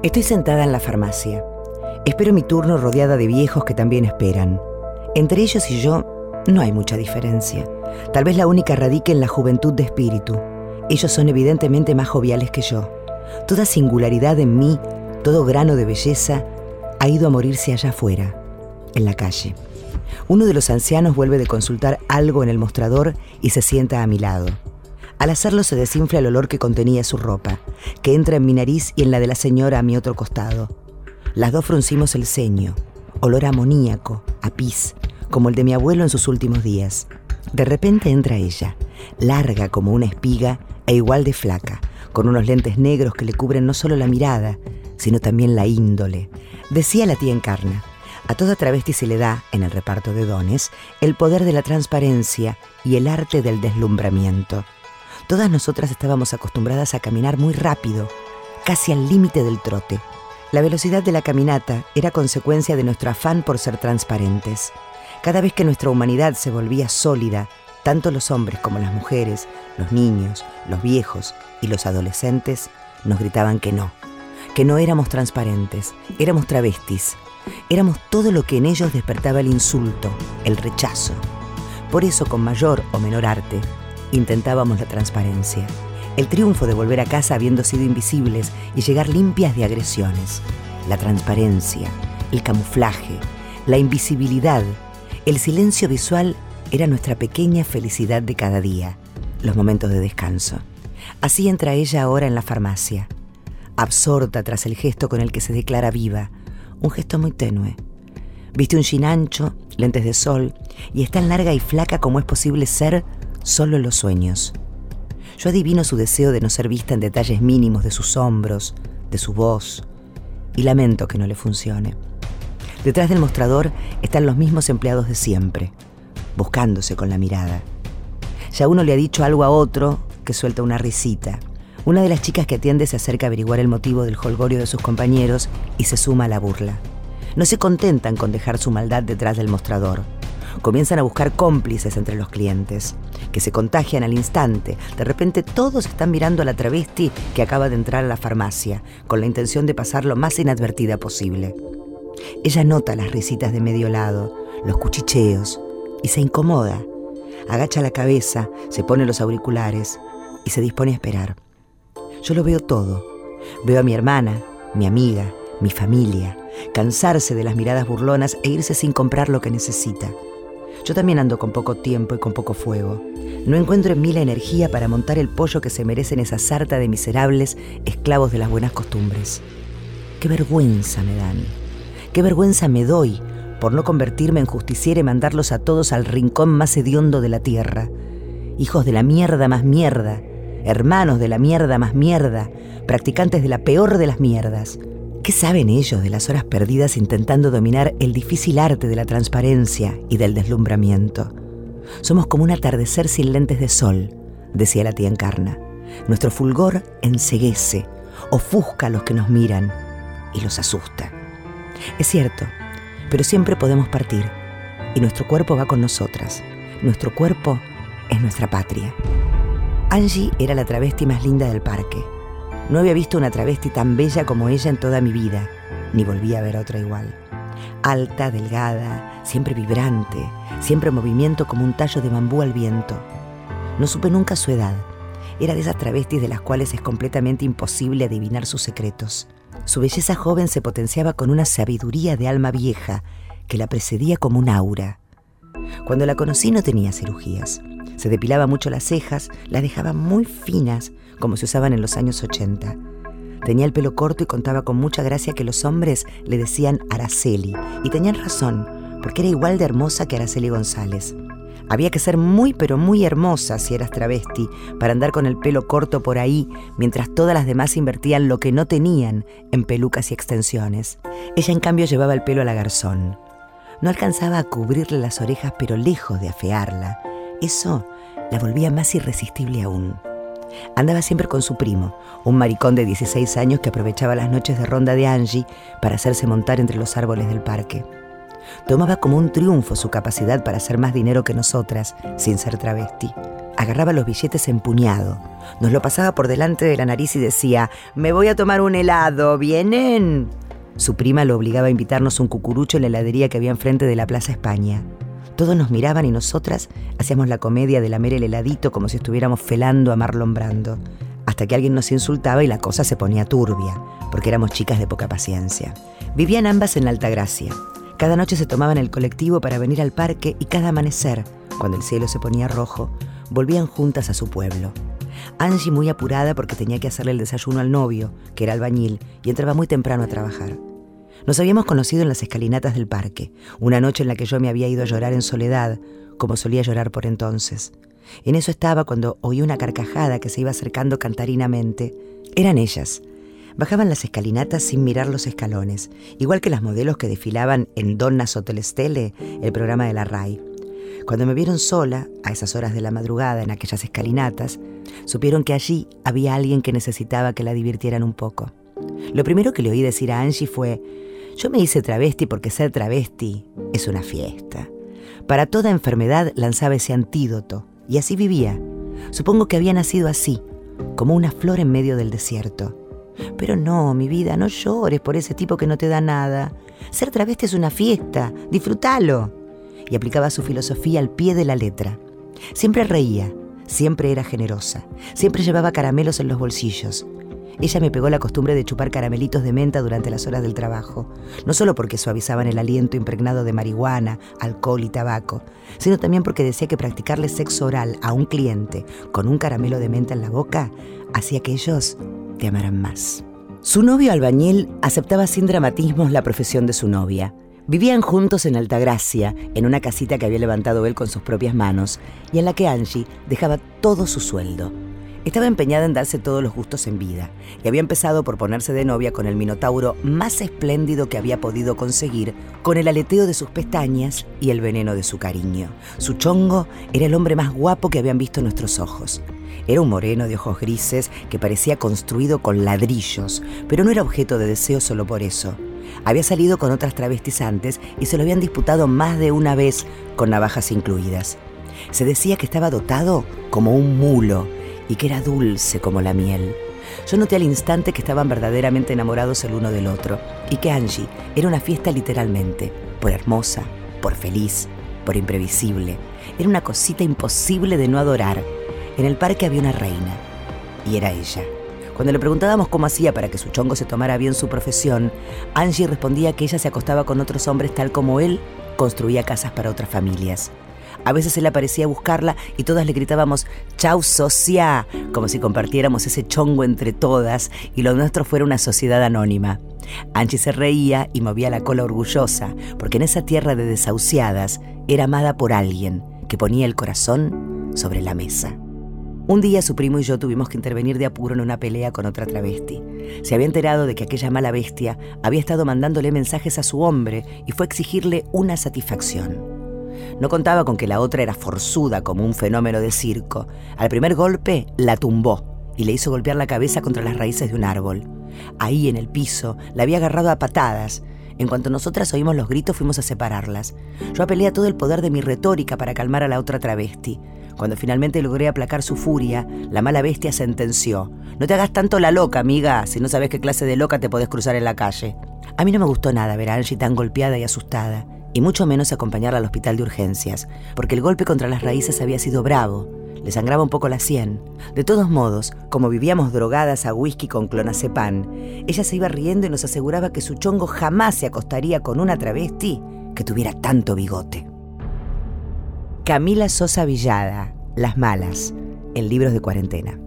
Estoy sentada en la farmacia. Espero mi turno rodeada de viejos que también esperan. Entre ellos y yo no hay mucha diferencia. Tal vez la única radique en la juventud de espíritu. Ellos son evidentemente más joviales que yo. Toda singularidad en mí, todo grano de belleza, ha ido a morirse allá afuera, en la calle. Uno de los ancianos vuelve de consultar algo en el mostrador y se sienta a mi lado. Al hacerlo se desinfla el olor que contenía su ropa, que entra en mi nariz y en la de la señora a mi otro costado. Las dos fruncimos el ceño, olor amoníaco, a pis, como el de mi abuelo en sus últimos días. De repente entra ella, larga como una espiga e igual de flaca, con unos lentes negros que le cubren no solo la mirada, sino también la índole. Decía la tía Encarna, a toda travesti se le da, en el reparto de dones, el poder de la transparencia y el arte del deslumbramiento. Todas nosotras estábamos acostumbradas a caminar muy rápido, casi al límite del trote. La velocidad de la caminata era consecuencia de nuestro afán por ser transparentes. Cada vez que nuestra humanidad se volvía sólida, tanto los hombres como las mujeres, los niños, los viejos y los adolescentes nos gritaban que no, que no éramos transparentes, éramos travestis, éramos todo lo que en ellos despertaba el insulto, el rechazo. Por eso, con mayor o menor arte, intentábamos la transparencia, el triunfo de volver a casa habiendo sido invisibles y llegar limpias de agresiones, la transparencia, el camuflaje, la invisibilidad, el silencio visual era nuestra pequeña felicidad de cada día, los momentos de descanso. Así entra ella ahora en la farmacia, absorta tras el gesto con el que se declara viva, un gesto muy tenue. Viste un jean ancho, lentes de sol, y es tan larga y flaca como es posible ser solo los sueños. Yo adivino su deseo de no ser vista en detalles mínimos de sus hombros, de su voz, y lamento que no le funcione. Detrás del mostrador están los mismos empleados de siempre, buscándose con la mirada. Ya uno le ha dicho algo a otro que suelta una risita. Una de las chicas que atiende se acerca a averiguar el motivo del holgorio de sus compañeros y se suma a la burla. No se contentan con dejar su maldad detrás del mostrador comienzan a buscar cómplices entre los clientes, que se contagian al instante. De repente todos están mirando a la travesti que acaba de entrar a la farmacia, con la intención de pasar lo más inadvertida posible. Ella nota las risitas de medio lado, los cuchicheos, y se incomoda. Agacha la cabeza, se pone los auriculares y se dispone a esperar. Yo lo veo todo. Veo a mi hermana, mi amiga, mi familia, cansarse de las miradas burlonas e irse sin comprar lo que necesita. Yo también ando con poco tiempo y con poco fuego. No encuentro en mí la energía para montar el pollo que se merecen esa sarta de miserables esclavos de las buenas costumbres. Qué vergüenza me dan. Qué vergüenza me doy por no convertirme en justiciera y mandarlos a todos al rincón más hediondo de la tierra. Hijos de la mierda más mierda, hermanos de la mierda más mierda, practicantes de la peor de las mierdas. ¿Qué saben ellos de las horas perdidas intentando dominar el difícil arte de la transparencia y del deslumbramiento? Somos como un atardecer sin lentes de sol, decía la tía Encarna. Nuestro fulgor enseguece, ofusca a los que nos miran y los asusta. Es cierto, pero siempre podemos partir y nuestro cuerpo va con nosotras. Nuestro cuerpo es nuestra patria. Angie era la travesti más linda del parque no había visto una travesti tan bella como ella en toda mi vida, ni volví a ver otra igual. Alta, delgada, siempre vibrante, siempre en movimiento como un tallo de bambú al viento. No supe nunca su edad. Era de esas travestis de las cuales es completamente imposible adivinar sus secretos. Su belleza joven se potenciaba con una sabiduría de alma vieja que la precedía como un aura. Cuando la conocí no tenía cirugías. Se depilaba mucho las cejas, las dejaba muy finas, como se usaban en los años 80. Tenía el pelo corto y contaba con mucha gracia que los hombres le decían Araceli. Y tenían razón, porque era igual de hermosa que Araceli González. Había que ser muy pero muy hermosa si eras travesti para andar con el pelo corto por ahí, mientras todas las demás invertían lo que no tenían en pelucas y extensiones. Ella en cambio llevaba el pelo a la garzón. No alcanzaba a cubrirle las orejas, pero lejos de afearla. Eso la volvía más irresistible aún. Andaba siempre con su primo, un maricón de 16 años que aprovechaba las noches de ronda de Angie para hacerse montar entre los árboles del parque. Tomaba como un triunfo su capacidad para hacer más dinero que nosotras sin ser travesti. Agarraba los billetes empuñado, nos lo pasaba por delante de la nariz y decía, me voy a tomar un helado, ¿vienen? Su prima lo obligaba a invitarnos un cucurucho en la heladería que había enfrente de la Plaza España. Todos nos miraban y nosotras hacíamos la comedia de lamer el heladito como si estuviéramos felando a Marlon Brando, hasta que alguien nos insultaba y la cosa se ponía turbia, porque éramos chicas de poca paciencia. Vivían ambas en Altagracia. Cada noche se tomaban el colectivo para venir al parque y cada amanecer, cuando el cielo se ponía rojo, volvían juntas a su pueblo. Angie muy apurada porque tenía que hacerle el desayuno al novio, que era albañil, y entraba muy temprano a trabajar. Nos habíamos conocido en las escalinatas del parque, una noche en la que yo me había ido a llorar en soledad, como solía llorar por entonces. En eso estaba cuando oí una carcajada que se iba acercando cantarinamente. Eran ellas. Bajaban las escalinatas sin mirar los escalones, igual que las modelos que desfilaban en Donna Hotel Stelle, el programa de la RAI. Cuando me vieron sola, a esas horas de la madrugada, en aquellas escalinatas, supieron que allí había alguien que necesitaba que la divirtieran un poco. Lo primero que le oí decir a Angie fue, yo me hice travesti porque ser travesti es una fiesta. Para toda enfermedad lanzaba ese antídoto, y así vivía. Supongo que había nacido así, como una flor en medio del desierto. Pero no, mi vida, no llores por ese tipo que no te da nada. Ser travesti es una fiesta, disfrútalo. Y aplicaba su filosofía al pie de la letra. Siempre reía, siempre era generosa, siempre llevaba caramelos en los bolsillos, ella me pegó la costumbre de chupar caramelitos de menta durante las horas del trabajo, no solo porque suavizaban el aliento impregnado de marihuana, alcohol y tabaco, sino también porque decía que practicarle sexo oral a un cliente con un caramelo de menta en la boca hacía que ellos te amaran más. Su novio albañil aceptaba sin dramatismos la profesión de su novia. Vivían juntos en Altagracia, en una casita que había levantado él con sus propias manos y en la que Angie dejaba todo su sueldo. Estaba empeñada en darse todos los gustos en vida y había empezado por ponerse de novia con el minotauro más espléndido que había podido conseguir, con el aleteo de sus pestañas y el veneno de su cariño. Su chongo era el hombre más guapo que habían visto nuestros ojos. Era un moreno de ojos grises que parecía construido con ladrillos, pero no era objeto de deseo solo por eso. Había salido con otras travestizantes y se lo habían disputado más de una vez con navajas incluidas. Se decía que estaba dotado como un mulo y que era dulce como la miel. Yo noté al instante que estaban verdaderamente enamorados el uno del otro y que Angie era una fiesta literalmente, por hermosa, por feliz, por imprevisible. Era una cosita imposible de no adorar. En el parque había una reina y era ella. Cuando le preguntábamos cómo hacía para que su chongo se tomara bien su profesión, Angie respondía que ella se acostaba con otros hombres tal como él construía casas para otras familias. A veces él aparecía a buscarla y todas le gritábamos Chau socia, como si compartiéramos ese chongo entre todas y lo nuestro fuera una sociedad anónima. Angie se reía y movía la cola orgullosa, porque en esa tierra de desahuciadas era amada por alguien que ponía el corazón sobre la mesa. Un día su primo y yo tuvimos que intervenir de apuro en una pelea con otra travesti. Se había enterado de que aquella mala bestia había estado mandándole mensajes a su hombre y fue a exigirle una satisfacción. No contaba con que la otra era forzuda como un fenómeno de circo. Al primer golpe la tumbó y le hizo golpear la cabeza contra las raíces de un árbol. Ahí en el piso la había agarrado a patadas. En cuanto nosotras oímos los gritos fuimos a separarlas. Yo apelé a todo el poder de mi retórica para calmar a la otra travesti. Cuando finalmente logré aplacar su furia, la mala bestia sentenció. No te hagas tanto la loca, amiga, si no sabes qué clase de loca te podés cruzar en la calle. A mí no me gustó nada ver a Angie tan golpeada y asustada y mucho menos acompañarla al hospital de urgencias, porque el golpe contra las raíces había sido bravo, le sangraba un poco la sien. De todos modos, como vivíamos drogadas a whisky con clonazepam, ella se iba riendo y nos aseguraba que su chongo jamás se acostaría con una travesti que tuviera tanto bigote. Camila Sosa Villada, Las Malas, en libros de cuarentena.